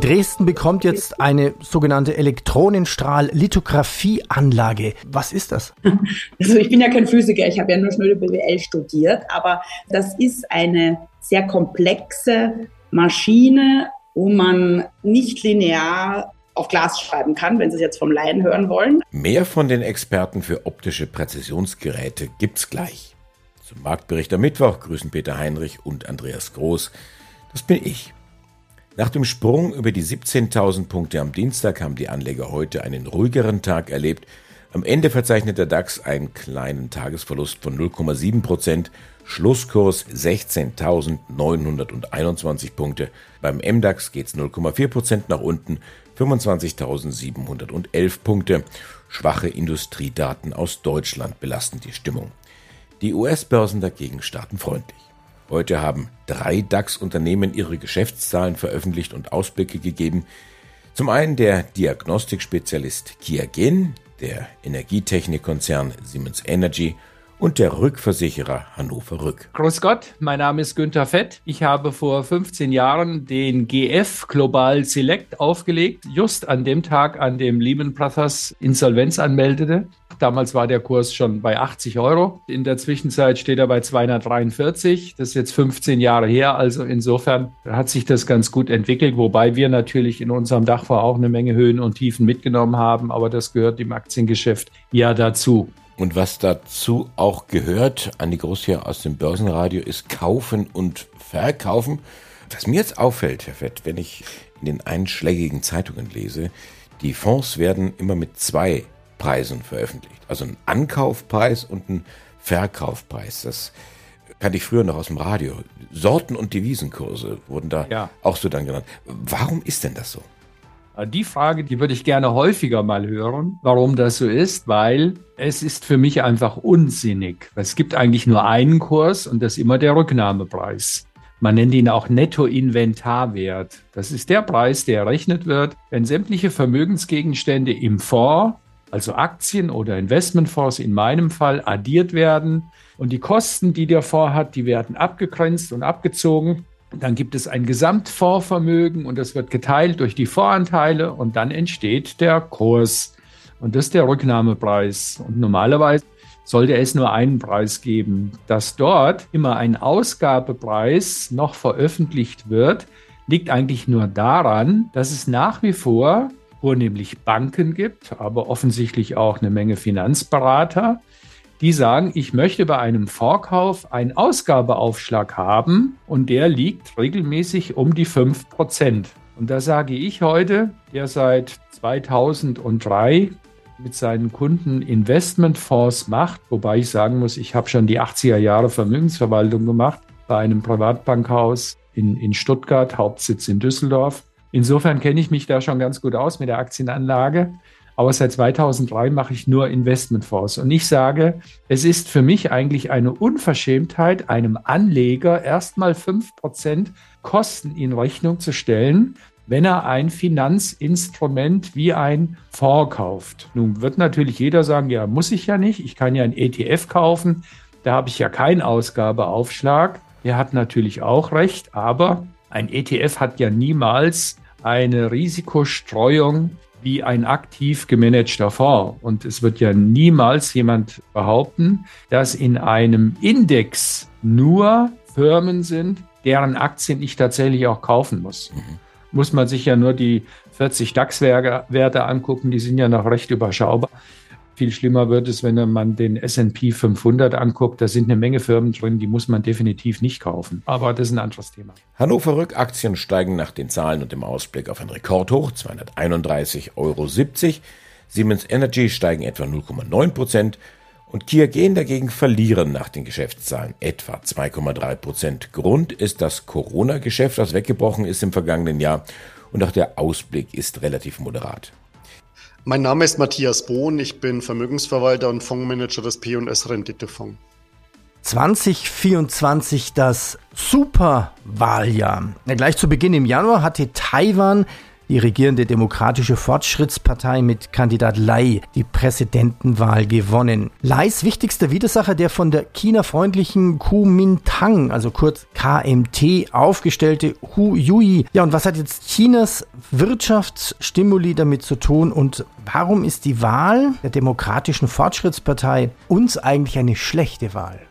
Dresden bekommt jetzt eine sogenannte Elektronenstrahl-Lithografie-Anlage. Was ist das? Also ich bin ja kein Physiker, ich habe ja nur schnöde BWL studiert, aber das ist eine sehr komplexe Maschine, wo man nicht linear auf Glas schreiben kann, wenn Sie es jetzt vom Laien hören wollen. Mehr von den Experten für optische Präzisionsgeräte gibt's gleich. Zum Marktbericht am Mittwoch grüßen Peter Heinrich und Andreas Groß. Das bin ich. Nach dem Sprung über die 17.000 Punkte am Dienstag haben die Anleger heute einen ruhigeren Tag erlebt. Am Ende verzeichnet der DAX einen kleinen Tagesverlust von 0,7 Prozent. Schlusskurs 16.921 Punkte. Beim MDAX geht's 0,4 Prozent nach unten, 25.711 Punkte. Schwache Industriedaten aus Deutschland belasten die Stimmung. Die US-Börsen dagegen starten freundlich. Heute haben drei DAX-Unternehmen ihre Geschäftszahlen veröffentlicht und Ausblicke gegeben. Zum einen der Diagnostikspezialist Kiagen, der Energietechnikkonzern Siemens Energy und der Rückversicherer Hannover Rück. Grüß Gott, mein Name ist Günther Fett. Ich habe vor 15 Jahren den GF Global Select aufgelegt, just an dem Tag, an dem Lehman Brothers Insolvenz anmeldete. Damals war der Kurs schon bei 80 Euro. In der Zwischenzeit steht er bei 243. Das ist jetzt 15 Jahre her. Also insofern hat sich das ganz gut entwickelt, wobei wir natürlich in unserem Dachfonds auch eine Menge Höhen und Tiefen mitgenommen haben. Aber das gehört im Aktiengeschäft ja dazu. Und was dazu auch gehört, Andi Groß hier aus dem Börsenradio, ist Kaufen und Verkaufen. Was mir jetzt auffällt, Herr Fett, wenn ich in den einschlägigen Zeitungen lese, die Fonds werden immer mit zwei Preisen veröffentlicht. Also ein Ankaufpreis und ein Verkaufpreis. Das kannte ich früher noch aus dem Radio. Sorten- und Devisenkurse wurden da ja. auch so dann genannt. Warum ist denn das so? Die Frage, die würde ich gerne häufiger mal hören, warum das so ist, weil es ist für mich einfach unsinnig. Es gibt eigentlich nur einen Kurs und das ist immer der Rücknahmepreis. Man nennt ihn auch Nettoinventarwert. Das ist der Preis, der errechnet wird, wenn sämtliche Vermögensgegenstände im Fonds, also Aktien oder Investmentfonds in meinem Fall, addiert werden und die Kosten, die der Fonds hat, die werden abgegrenzt und abgezogen dann gibt es ein Gesamtfondsvermögen und das wird geteilt durch die Voranteile und dann entsteht der Kurs. Und das ist der Rücknahmepreis. Und normalerweise sollte es nur einen Preis geben. Dass dort immer ein Ausgabepreis noch veröffentlicht wird, liegt eigentlich nur daran, dass es nach wie vor vornehmlich Banken gibt, aber offensichtlich auch eine Menge Finanzberater, die sagen, ich möchte bei einem Vorkauf einen Ausgabeaufschlag haben und der liegt regelmäßig um die 5 Prozent. Und da sage ich heute, der seit 2003 mit seinen Kunden Investmentfonds macht, wobei ich sagen muss, ich habe schon die 80er Jahre Vermögensverwaltung gemacht bei einem Privatbankhaus in, in Stuttgart, Hauptsitz in Düsseldorf. Insofern kenne ich mich da schon ganz gut aus mit der Aktienanlage. Aber seit 2003 mache ich nur Investmentfonds. Und ich sage, es ist für mich eigentlich eine Unverschämtheit, einem Anleger erstmal 5% Kosten in Rechnung zu stellen, wenn er ein Finanzinstrument wie ein Fonds kauft. Nun wird natürlich jeder sagen, ja, muss ich ja nicht. Ich kann ja ein ETF kaufen. Da habe ich ja keinen Ausgabeaufschlag. Er hat natürlich auch recht, aber ein ETF hat ja niemals eine Risikostreuung wie ein aktiv gemanagter Fonds. Und es wird ja niemals jemand behaupten, dass in einem Index nur Firmen sind, deren Aktien ich tatsächlich auch kaufen muss. Mhm. Muss man sich ja nur die 40 DAX-Werte angucken, die sind ja noch recht überschaubar. Viel schlimmer wird es, wenn man den S&P 500 anguckt. Da sind eine Menge Firmen drin, die muss man definitiv nicht kaufen. Aber das ist ein anderes Thema. Hannover Rückaktien steigen nach den Zahlen und dem Ausblick auf ein Rekordhoch, 231,70 Euro. Siemens Energy steigen etwa 0,9 Prozent und Kia Gen dagegen verlieren nach den Geschäftszahlen etwa 2,3 Prozent. Grund ist das Corona-Geschäft, das weggebrochen ist im vergangenen Jahr und auch der Ausblick ist relativ moderat. Mein Name ist Matthias Bohn, ich bin Vermögensverwalter und Fondsmanager des P&S Renditefonds. 2024 das Superwahljahr. Ja, gleich zu Beginn im Januar hatte Taiwan die regierende Demokratische Fortschrittspartei mit Kandidat Lai die Präsidentenwahl gewonnen. Lais wichtigster Widersacher, der von der China-freundlichen Kuomintang, also kurz KMT, aufgestellte Hu Yui. Ja, und was hat jetzt Chinas Wirtschaftsstimuli damit zu tun und warum ist die Wahl der Demokratischen Fortschrittspartei uns eigentlich eine schlechte Wahl?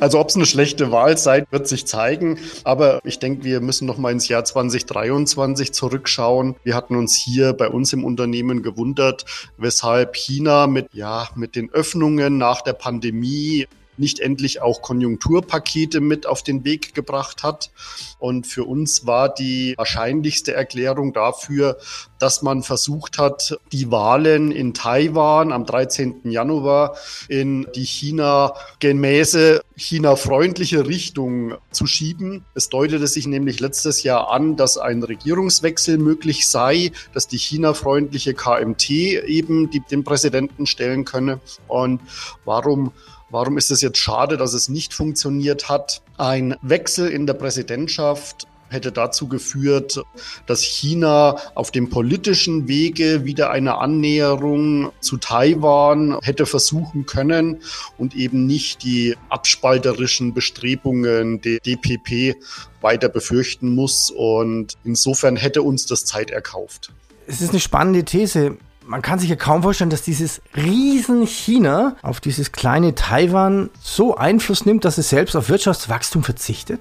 Also ob es eine schlechte sei, wird sich zeigen. Aber ich denke, wir müssen noch mal ins Jahr 2023 zurückschauen. Wir hatten uns hier bei uns im Unternehmen gewundert, weshalb China mit, ja, mit den Öffnungen nach der Pandemie nicht endlich auch Konjunkturpakete mit auf den Weg gebracht hat. Und für uns war die wahrscheinlichste Erklärung dafür, dass man versucht hat, die Wahlen in Taiwan am 13. Januar in die China gemäße, China-freundliche Richtung zu schieben. Es deutete sich nämlich letztes Jahr an, dass ein Regierungswechsel möglich sei, dass die China-freundliche KMT eben die, den Präsidenten stellen könne. Und warum Warum ist es jetzt schade, dass es nicht funktioniert hat? Ein Wechsel in der Präsidentschaft hätte dazu geführt, dass China auf dem politischen Wege wieder eine Annäherung zu Taiwan hätte versuchen können und eben nicht die abspalterischen Bestrebungen der DPP weiter befürchten muss. Und insofern hätte uns das Zeit erkauft. Es ist eine spannende These man kann sich ja kaum vorstellen, dass dieses riesen China auf dieses kleine Taiwan so Einfluss nimmt, dass es selbst auf Wirtschaftswachstum verzichtet?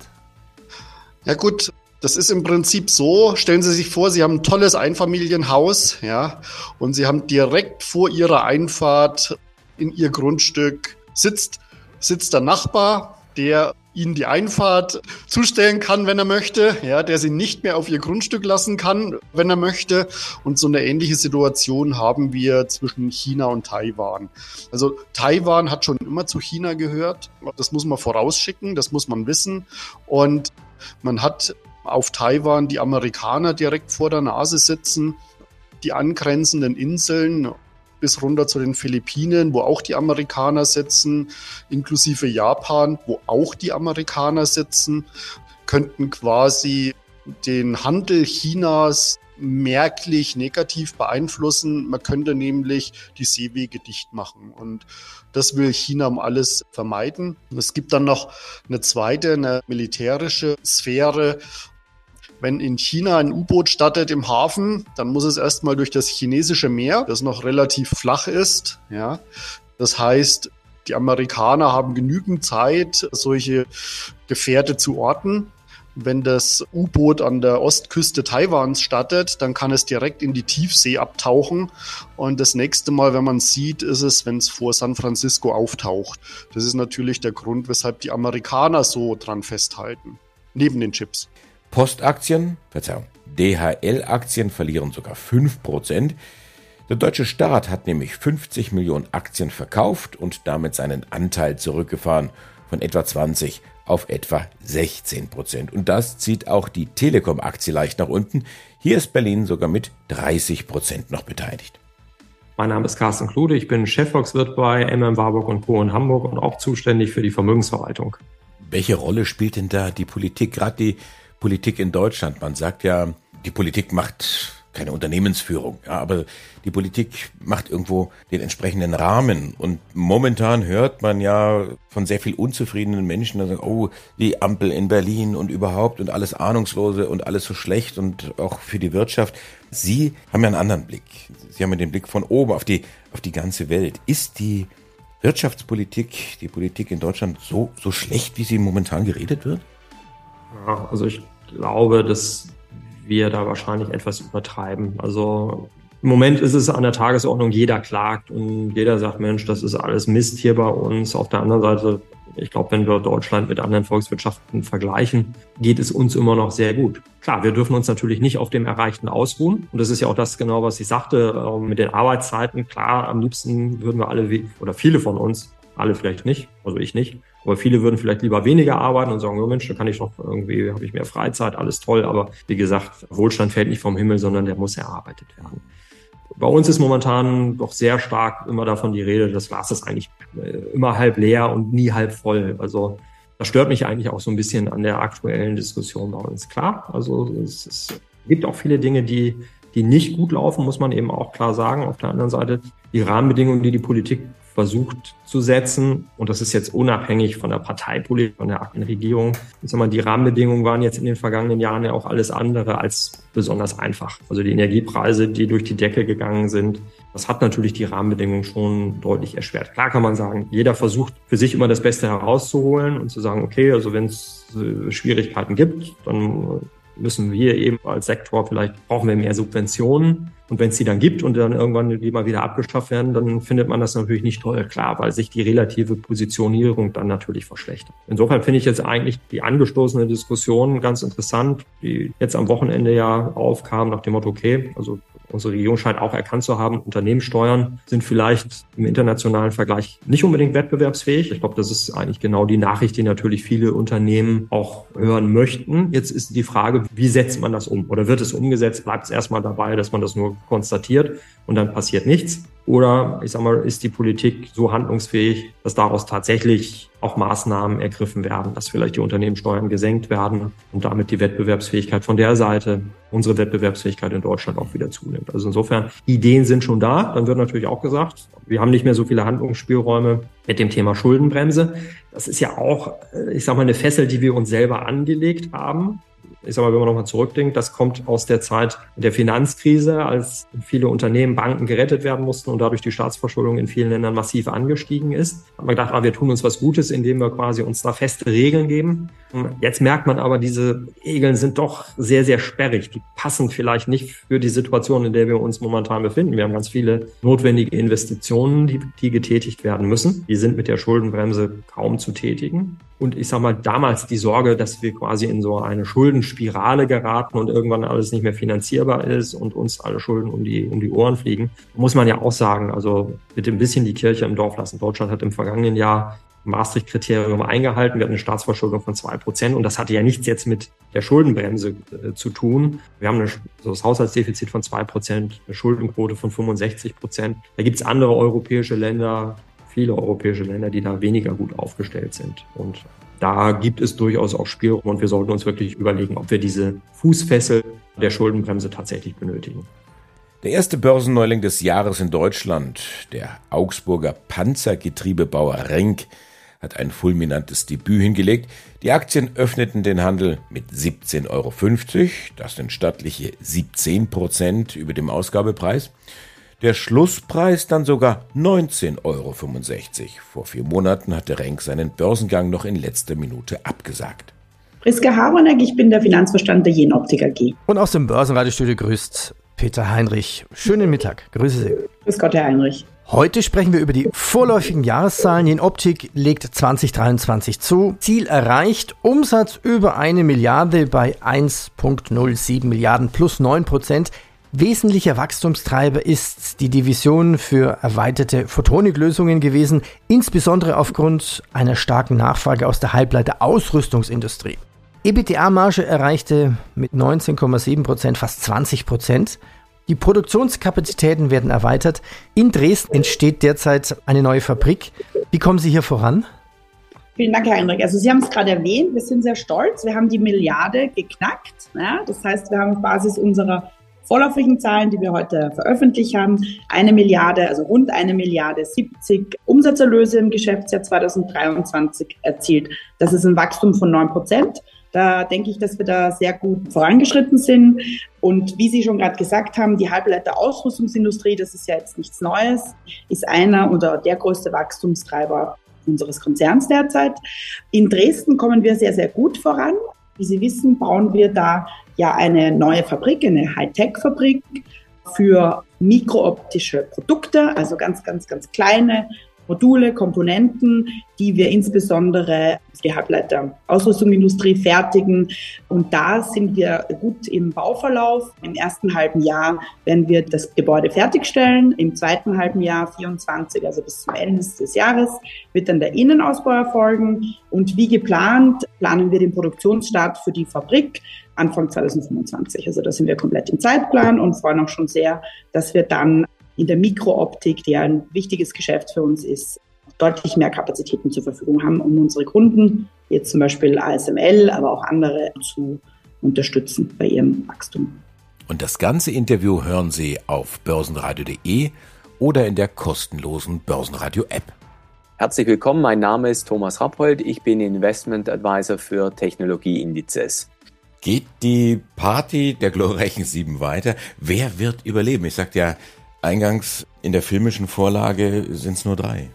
Ja gut, das ist im Prinzip so, stellen Sie sich vor, Sie haben ein tolles Einfamilienhaus, ja, und Sie haben direkt vor Ihrer Einfahrt in Ihr Grundstück sitzt, sitzt der Nachbar, der ihnen die Einfahrt zustellen kann, wenn er möchte, ja, der sie nicht mehr auf ihr Grundstück lassen kann, wenn er möchte. Und so eine ähnliche Situation haben wir zwischen China und Taiwan. Also Taiwan hat schon immer zu China gehört. Das muss man vorausschicken, das muss man wissen. Und man hat auf Taiwan die Amerikaner direkt vor der Nase sitzen die angrenzenden Inseln bis runter zu den Philippinen, wo auch die Amerikaner sitzen, inklusive Japan, wo auch die Amerikaner sitzen, könnten quasi den Handel Chinas merklich negativ beeinflussen. Man könnte nämlich die Seewege dicht machen. Und das will China um alles vermeiden. Es gibt dann noch eine zweite, eine militärische Sphäre, wenn in China ein U-Boot startet im Hafen, dann muss es erstmal durch das chinesische Meer, das noch relativ flach ist. Ja. Das heißt, die Amerikaner haben genügend Zeit, solche Gefährte zu orten. Wenn das U-Boot an der Ostküste Taiwans startet, dann kann es direkt in die Tiefsee abtauchen. Und das nächste Mal, wenn man sieht, ist es, wenn es vor San Francisco auftaucht. Das ist natürlich der Grund, weshalb die Amerikaner so dran festhalten. Neben den Chips. Postaktien, Verzeihung, DHL-Aktien verlieren sogar 5%. Der deutsche Staat hat nämlich 50 Millionen Aktien verkauft und damit seinen Anteil zurückgefahren von etwa 20 auf etwa 16 Prozent. Und das zieht auch die Telekom-Aktie leicht nach unten. Hier ist Berlin sogar mit 30 Prozent noch beteiligt. Mein Name ist Carsten Klude, ich bin Chefvolkswirt bei MM Warburg und Co. in Hamburg und auch zuständig für die Vermögensverwaltung. Welche Rolle spielt denn da die Politik, gerade die Politik in Deutschland. Man sagt ja, die Politik macht keine Unternehmensführung, ja, aber die Politik macht irgendwo den entsprechenden Rahmen. Und momentan hört man ja von sehr viel unzufriedenen Menschen, sagen, oh, die Ampel in Berlin und überhaupt und alles Ahnungslose und alles so schlecht und auch für die Wirtschaft. Sie haben ja einen anderen Blick. Sie haben ja den Blick von oben auf die, auf die ganze Welt. Ist die Wirtschaftspolitik, die Politik in Deutschland so, so schlecht, wie sie momentan geredet wird? Ja, also ich glaube, dass wir da wahrscheinlich etwas übertreiben. Also im Moment ist es an der Tagesordnung, jeder klagt und jeder sagt, Mensch, das ist alles Mist hier bei uns. Auf der anderen Seite, ich glaube, wenn wir Deutschland mit anderen Volkswirtschaften vergleichen, geht es uns immer noch sehr gut. Klar, wir dürfen uns natürlich nicht auf dem Erreichten ausruhen. Und das ist ja auch das genau, was ich sagte, ähm, mit den Arbeitszeiten. Klar, am liebsten würden wir alle, oder viele von uns, alle vielleicht nicht, also ich nicht, aber viele würden vielleicht lieber weniger arbeiten und sagen, oh Mensch, da kann ich doch irgendwie, habe ich mehr Freizeit, alles toll. Aber wie gesagt, Wohlstand fällt nicht vom Himmel, sondern der muss erarbeitet werden. bei uns ist momentan doch sehr stark immer davon die Rede, das Glas ist eigentlich äh, immer halb leer und nie halb voll. Also das stört mich eigentlich auch so ein bisschen an der aktuellen Diskussion bei uns. Klar, also es, es gibt auch viele Dinge, die, die nicht gut laufen, muss man eben auch klar sagen. Auf der anderen Seite die Rahmenbedingungen, die die Politik versucht zu setzen. Und das ist jetzt unabhängig von der Parteipolitik, von der aktuellen Regierung. Ich sag mal, die Rahmenbedingungen waren jetzt in den vergangenen Jahren ja auch alles andere als besonders einfach. Also die Energiepreise, die durch die Decke gegangen sind, das hat natürlich die Rahmenbedingungen schon deutlich erschwert. Klar kann man sagen, jeder versucht für sich immer das Beste herauszuholen und zu sagen, okay, also wenn es äh, Schwierigkeiten gibt, dann müssen wir eben als Sektor vielleicht brauchen wir mehr Subventionen. Und wenn es die dann gibt und dann irgendwann die mal wieder abgeschafft werden, dann findet man das natürlich nicht toll, klar, weil sich die relative Positionierung dann natürlich verschlechtert. Insofern finde ich jetzt eigentlich die angestoßene Diskussion ganz interessant, die jetzt am Wochenende ja aufkam nach dem Motto, okay, also Unsere Regierung scheint auch erkannt zu haben, Unternehmenssteuern sind vielleicht im internationalen Vergleich nicht unbedingt wettbewerbsfähig. Ich glaube, das ist eigentlich genau die Nachricht, die natürlich viele Unternehmen auch hören möchten. Jetzt ist die Frage, wie setzt man das um? Oder wird es umgesetzt? Bleibt es erstmal dabei, dass man das nur konstatiert und dann passiert nichts? Oder ich sag mal, ist die Politik so handlungsfähig, dass daraus tatsächlich auch Maßnahmen ergriffen werden, dass vielleicht die Unternehmenssteuern gesenkt werden und damit die Wettbewerbsfähigkeit von der Seite, unsere Wettbewerbsfähigkeit in Deutschland auch wieder zunimmt. Also insofern, Ideen sind schon da. Dann wird natürlich auch gesagt, wir haben nicht mehr so viele Handlungsspielräume mit dem Thema Schuldenbremse. Das ist ja auch, ich sag mal, eine Fessel, die wir uns selber angelegt haben ich sag mal, wenn man nochmal zurückdenkt, das kommt aus der Zeit der Finanzkrise, als viele Unternehmen, Banken gerettet werden mussten und dadurch die Staatsverschuldung in vielen Ländern massiv angestiegen ist. Hat man gedacht, ah, wir tun uns was Gutes, indem wir quasi uns da feste Regeln geben. Jetzt merkt man aber, diese Regeln sind doch sehr, sehr sperrig. Die passen vielleicht nicht für die Situation, in der wir uns momentan befinden. Wir haben ganz viele notwendige Investitionen, die, die getätigt werden müssen. Die sind mit der Schuldenbremse kaum zu tätigen. Und ich sage mal, damals die Sorge, dass wir quasi in so eine Schuldenspirale geraten und irgendwann alles nicht mehr finanzierbar ist und uns alle Schulden um die, um die Ohren fliegen, muss man ja auch sagen, also bitte ein bisschen die Kirche im Dorf lassen. Deutschland hat im vergangenen Jahr Maastricht-Kriterium eingehalten. Wir hatten eine Staatsverschuldung von zwei Prozent und das hatte ja nichts jetzt mit der Schuldenbremse äh, zu tun. Wir haben eine, so das Haushaltsdefizit von zwei Prozent, eine Schuldenquote von 65 Prozent. Da gibt es andere europäische Länder, viele europäische Länder, die da weniger gut aufgestellt sind. Und da gibt es durchaus auch Spielraum und wir sollten uns wirklich überlegen, ob wir diese Fußfessel der Schuldenbremse tatsächlich benötigen. Der erste Börsenneuling des Jahres in Deutschland, der Augsburger Panzergetriebebauer Renk, hat ein fulminantes Debüt hingelegt. Die Aktien öffneten den Handel mit 17,50 Euro. Das sind stattliche 17 Prozent über dem Ausgabepreis. Der Schlusspreis dann sogar 19,65 Euro. Vor vier Monaten hatte Renk seinen Börsengang noch in letzter Minute abgesagt. Priska Haronek, ich bin der Finanzverstand der Jenoptik AG. Und aus dem Börsenradiostudio grüßt Peter Heinrich. Schönen Mittag. Grüße Sie. Grüß Gott, Herr Heinrich. Heute sprechen wir über die vorläufigen Jahreszahlen. Jenoptik legt 2023 zu. Ziel erreicht. Umsatz über eine Milliarde bei 1,07 Milliarden plus 9 Prozent. Wesentlicher Wachstumstreiber ist die Division für erweiterte Photoniklösungen gewesen, insbesondere aufgrund einer starken Nachfrage aus der Halbleiter-Ausrüstungsindustrie. EBITDA-Marge erreichte mit 19,7 Prozent fast 20%. Prozent. Die Produktionskapazitäten werden erweitert. In Dresden entsteht derzeit eine neue Fabrik. Wie kommen Sie hier voran? Vielen Dank, Herr Heinrich. Also Sie haben es gerade erwähnt, wir sind sehr stolz. Wir haben die Milliarde geknackt. Ja? Das heißt, wir haben auf Basis unserer vorläufigen Zahlen, die wir heute veröffentlicht haben, eine Milliarde, also rund eine Milliarde 70 Umsatzerlöse im Geschäftsjahr 2023 erzielt. Das ist ein Wachstum von 9 Prozent. Da denke ich, dass wir da sehr gut vorangeschritten sind. Und wie Sie schon gerade gesagt haben, die Halbleiter-Ausrüstungsindustrie, das ist ja jetzt nichts Neues, ist einer oder der größte Wachstumstreiber unseres Konzerns derzeit. In Dresden kommen wir sehr, sehr gut voran. Wie Sie wissen, bauen wir da ja eine neue Fabrik, eine Hightech-Fabrik für mikrooptische Produkte, also ganz, ganz, ganz kleine Module, Komponenten, die wir insbesondere für die Halbleiter-Ausrüstungsindustrie fertigen. Und da sind wir gut im Bauverlauf. Im ersten halben Jahr werden wir das Gebäude fertigstellen. Im zweiten halben Jahr 24, also bis zum Ende des Jahres, wird dann der Innenausbau erfolgen. Und wie geplant planen wir den Produktionsstart für die Fabrik Anfang 2025. Also da sind wir komplett im Zeitplan und freuen auch schon sehr, dass wir dann in der Mikrooptik, die ein wichtiges Geschäft für uns ist, deutlich mehr Kapazitäten zur Verfügung haben, um unsere Kunden, jetzt zum Beispiel ASML, aber auch andere, zu unterstützen bei ihrem Wachstum. Und das ganze Interview hören Sie auf börsenradio.de oder in der kostenlosen Börsenradio-App. Herzlich willkommen, mein Name ist Thomas Rappold, ich bin Investment Advisor für Technologieindizes. Geht die Party der glorreichen Sieben weiter? Wer wird überleben? Ich sagte ja eingangs, in der filmischen Vorlage sind es nur drei.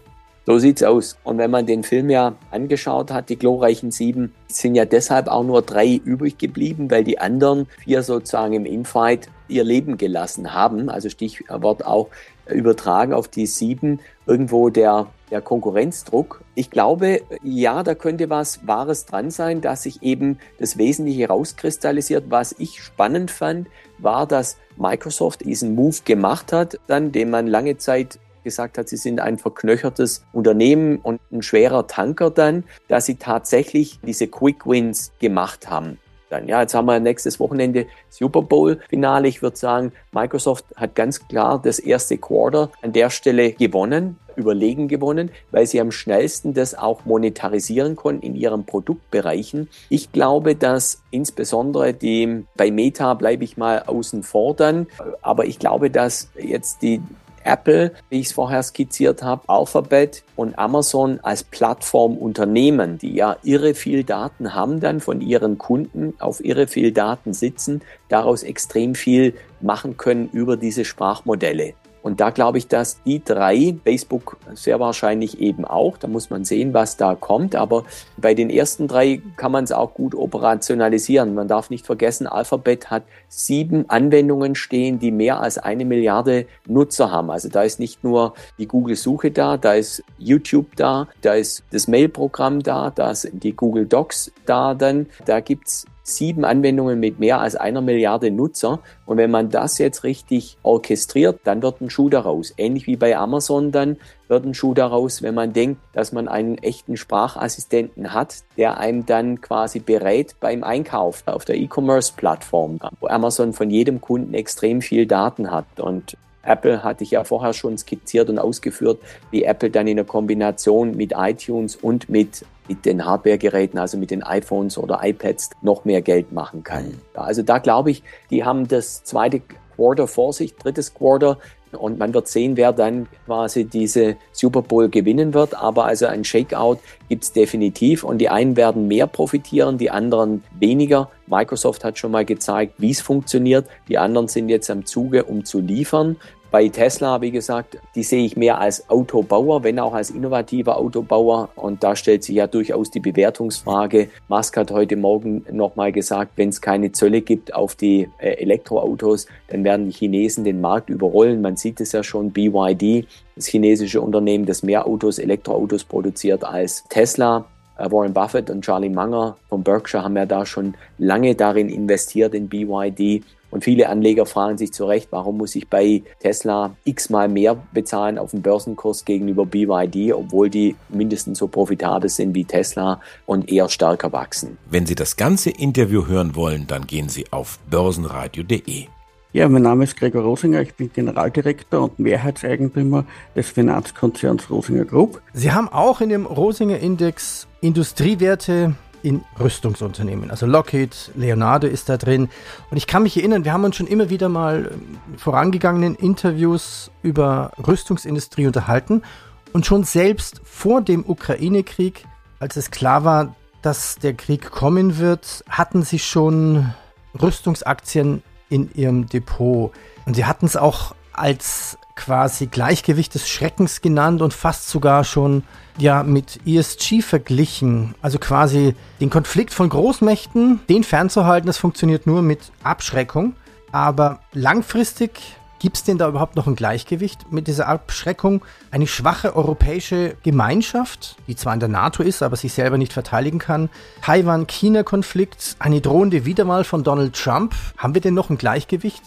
So sieht's aus. Und wenn man den Film ja angeschaut hat, die glorreichen Sieben, sind ja deshalb auch nur drei übrig geblieben, weil die anderen vier sozusagen im Infight ihr Leben gelassen haben. Also Stichwort auch übertragen auf die sieben irgendwo der, der Konkurrenzdruck. Ich glaube, ja, da könnte was Wahres dran sein, dass sich eben das Wesentliche rauskristallisiert. Was ich spannend fand, war, dass Microsoft diesen Move gemacht hat, dann, den man lange Zeit gesagt hat, sie sind ein verknöchertes Unternehmen und ein schwerer Tanker dann, dass sie tatsächlich diese Quick Wins gemacht haben. Dann, ja, jetzt haben wir nächstes Wochenende Super Bowl Finale. Ich würde sagen, Microsoft hat ganz klar das erste Quarter an der Stelle gewonnen, überlegen gewonnen, weil sie am schnellsten das auch monetarisieren konnten in ihren Produktbereichen. Ich glaube, dass insbesondere die, bei Meta bleibe ich mal außen vor dann, aber ich glaube, dass jetzt die Apple, wie ich es vorher skizziert habe, Alphabet und Amazon als Plattformunternehmen, die ja irre viel Daten haben dann von ihren Kunden, auf irre viel Daten sitzen, daraus extrem viel machen können über diese Sprachmodelle. Und da glaube ich, dass die drei, Facebook sehr wahrscheinlich eben auch, da muss man sehen, was da kommt, aber bei den ersten drei kann man es auch gut operationalisieren. Man darf nicht vergessen, Alphabet hat sieben Anwendungen stehen, die mehr als eine Milliarde Nutzer haben. Also da ist nicht nur die Google-Suche da, da ist YouTube da, da ist das Mail-Programm da, da sind die Google Docs da dann, da gibt's sieben Anwendungen mit mehr als einer Milliarde Nutzer. Und wenn man das jetzt richtig orchestriert, dann wird ein Schuh daraus. Ähnlich wie bei Amazon dann wird ein Schuh daraus, wenn man denkt, dass man einen echten Sprachassistenten hat, der einem dann quasi berät beim Einkauf auf der E-Commerce-Plattform, wo Amazon von jedem Kunden extrem viel Daten hat. Und Apple hatte ich ja vorher schon skizziert und ausgeführt, wie Apple dann in der Kombination mit iTunes und mit, mit den Hardware-Geräten, also mit den iPhones oder iPads, noch mehr Geld machen kann. Mhm. Also da glaube ich, die haben das zweite Quarter vor sich, drittes Quarter. Und man wird sehen, wer dann quasi diese Super Bowl gewinnen wird. Aber also ein Shakeout gibt es definitiv. Und die einen werden mehr profitieren, die anderen weniger. Microsoft hat schon mal gezeigt, wie es funktioniert. Die anderen sind jetzt am Zuge, um zu liefern. Bei Tesla, wie gesagt, die sehe ich mehr als Autobauer, wenn auch als innovativer Autobauer. Und da stellt sich ja durchaus die Bewertungsfrage. Musk hat heute Morgen nochmal gesagt, wenn es keine Zölle gibt auf die äh, Elektroautos, dann werden die Chinesen den Markt überrollen. Man sieht es ja schon, BYD, das chinesische Unternehmen, das mehr Autos, Elektroautos produziert als Tesla. Äh, Warren Buffett und Charlie Munger von Berkshire haben ja da schon lange darin investiert in BYD. Und viele Anleger fragen sich zu Recht, warum muss ich bei Tesla x-mal mehr bezahlen auf dem Börsenkurs gegenüber BYD, obwohl die mindestens so profitabel sind wie Tesla und eher stärker wachsen. Wenn Sie das ganze Interview hören wollen, dann gehen Sie auf börsenradio.de. Ja, mein Name ist Gregor Rosinger, ich bin Generaldirektor und Mehrheitseigentümer des Finanzkonzerns Rosinger Group. Sie haben auch in dem Rosinger Index Industriewerte in Rüstungsunternehmen. Also Lockheed, Leonardo ist da drin. Und ich kann mich erinnern, wir haben uns schon immer wieder mal in vorangegangenen Interviews über Rüstungsindustrie unterhalten. Und schon selbst vor dem Ukraine-Krieg, als es klar war, dass der Krieg kommen wird, hatten sie schon Rüstungsaktien in ihrem Depot. Und sie hatten es auch als quasi Gleichgewicht des Schreckens genannt und fast sogar schon ja mit ESG verglichen. Also quasi den Konflikt von Großmächten, den fernzuhalten, das funktioniert nur mit Abschreckung. Aber langfristig gibt es denn da überhaupt noch ein Gleichgewicht mit dieser Abschreckung? Eine schwache europäische Gemeinschaft, die zwar in der NATO ist, aber sich selber nicht verteidigen kann. Taiwan-China-Konflikt, eine drohende Wiederwahl von Donald Trump. Haben wir denn noch ein Gleichgewicht?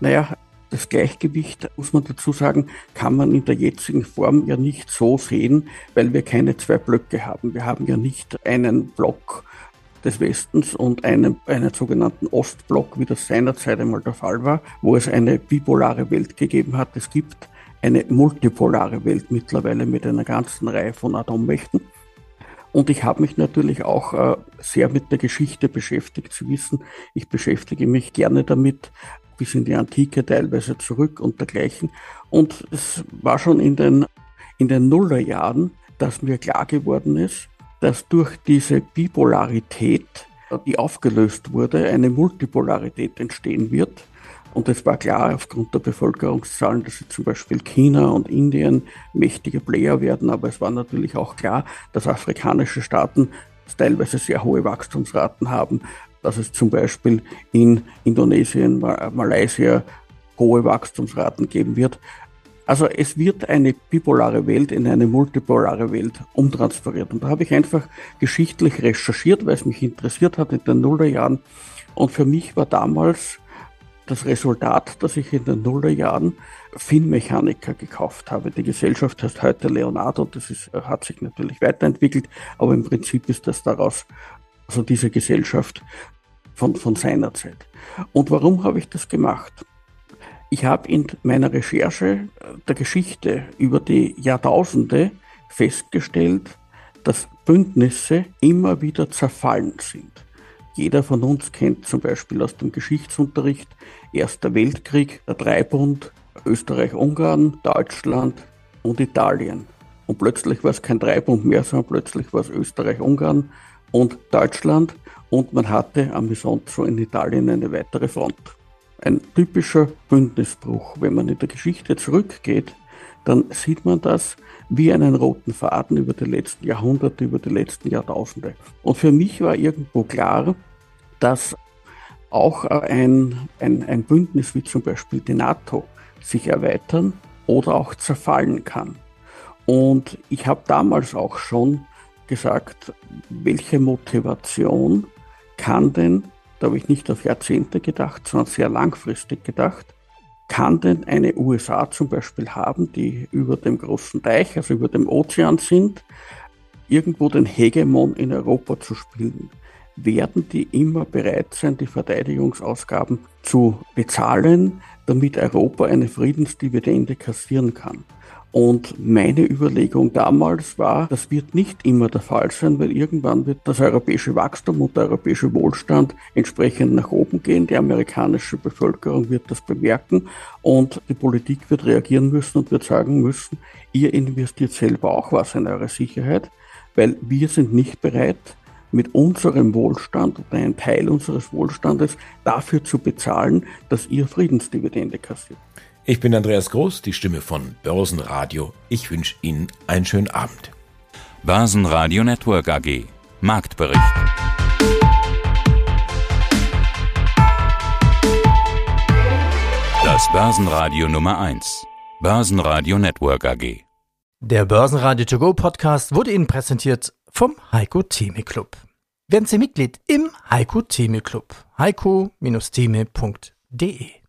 Naja, das Gleichgewicht, muss man dazu sagen, kann man in der jetzigen Form ja nicht so sehen, weil wir keine zwei Blöcke haben. Wir haben ja nicht einen Block des Westens und einem, einen sogenannten Ostblock, wie das seinerzeit einmal der Fall war, wo es eine bipolare Welt gegeben hat. Es gibt eine multipolare Welt mittlerweile mit einer ganzen Reihe von Atommächten. Und ich habe mich natürlich auch äh, sehr mit der Geschichte beschäftigt. Sie wissen, ich beschäftige mich gerne damit, bis in die Antike teilweise zurück und dergleichen. Und es war schon in den, in den Nullerjahren, dass mir klar geworden ist, dass durch diese Bipolarität, die aufgelöst wurde, eine Multipolarität entstehen wird. Und es war klar aufgrund der Bevölkerungszahlen, dass zum Beispiel China und Indien mächtige Player werden. Aber es war natürlich auch klar, dass afrikanische Staaten teilweise sehr hohe Wachstumsraten haben, dass es zum Beispiel in Indonesien, Malaysia hohe Wachstumsraten geben wird. Also es wird eine bipolare Welt in eine multipolare Welt umtransferiert. Und da habe ich einfach geschichtlich recherchiert, weil es mich interessiert hat in den Nullerjahren. Und für mich war damals das Resultat, dass ich in den Nullerjahren Finnmechaniker gekauft habe. Die Gesellschaft heißt heute Leonardo, das ist, hat sich natürlich weiterentwickelt, aber im Prinzip ist das daraus, also diese Gesellschaft von, von seiner Zeit. Und warum habe ich das gemacht? Ich habe in meiner Recherche der Geschichte über die Jahrtausende festgestellt, dass Bündnisse immer wieder zerfallen sind. Jeder von uns kennt zum Beispiel aus dem Geschichtsunterricht Erster Weltkrieg, der Dreibund, Österreich-Ungarn, Deutschland und Italien. Und plötzlich war es kein Dreibund mehr, sondern plötzlich war es Österreich-Ungarn und Deutschland und man hatte am Misonzo in Italien eine weitere Front. Ein typischer Bündnisbruch. Wenn man in der Geschichte zurückgeht, dann sieht man das wie einen roten Faden über die letzten Jahrhunderte, über die letzten Jahrtausende. Und für mich war irgendwo klar, dass auch ein, ein, ein Bündnis wie zum Beispiel die NATO sich erweitern oder auch zerfallen kann. Und ich habe damals auch schon gesagt, welche Motivation kann denn, da habe ich nicht auf Jahrzehnte gedacht, sondern sehr langfristig gedacht, kann denn eine USA zum Beispiel haben, die über dem großen Teich, also über dem Ozean sind, irgendwo den Hegemon in Europa zu spielen? Werden die immer bereit sein, die Verteidigungsausgaben zu bezahlen, damit Europa eine Friedensdividende kassieren kann? Und meine Überlegung damals war, das wird nicht immer der Fall sein, weil irgendwann wird das europäische Wachstum und der europäische Wohlstand entsprechend nach oben gehen. Die amerikanische Bevölkerung wird das bemerken und die Politik wird reagieren müssen und wird sagen müssen, ihr investiert selber auch was in eure Sicherheit, weil wir sind nicht bereit, mit unserem Wohlstand oder einen Teil unseres Wohlstandes dafür zu bezahlen, dass ihr Friedensdividende kassiert. Ich bin Andreas Groß, die Stimme von Börsenradio. Ich wünsche Ihnen einen schönen Abend. Börsenradio Network AG. Marktbericht. Das Börsenradio Nummer 1. Börsenradio Network AG. Der Börsenradio To Go Podcast wurde Ihnen präsentiert vom Heiko Theme Club. Werden Sie Mitglied im Heiko Theme Club. heiko-theme.de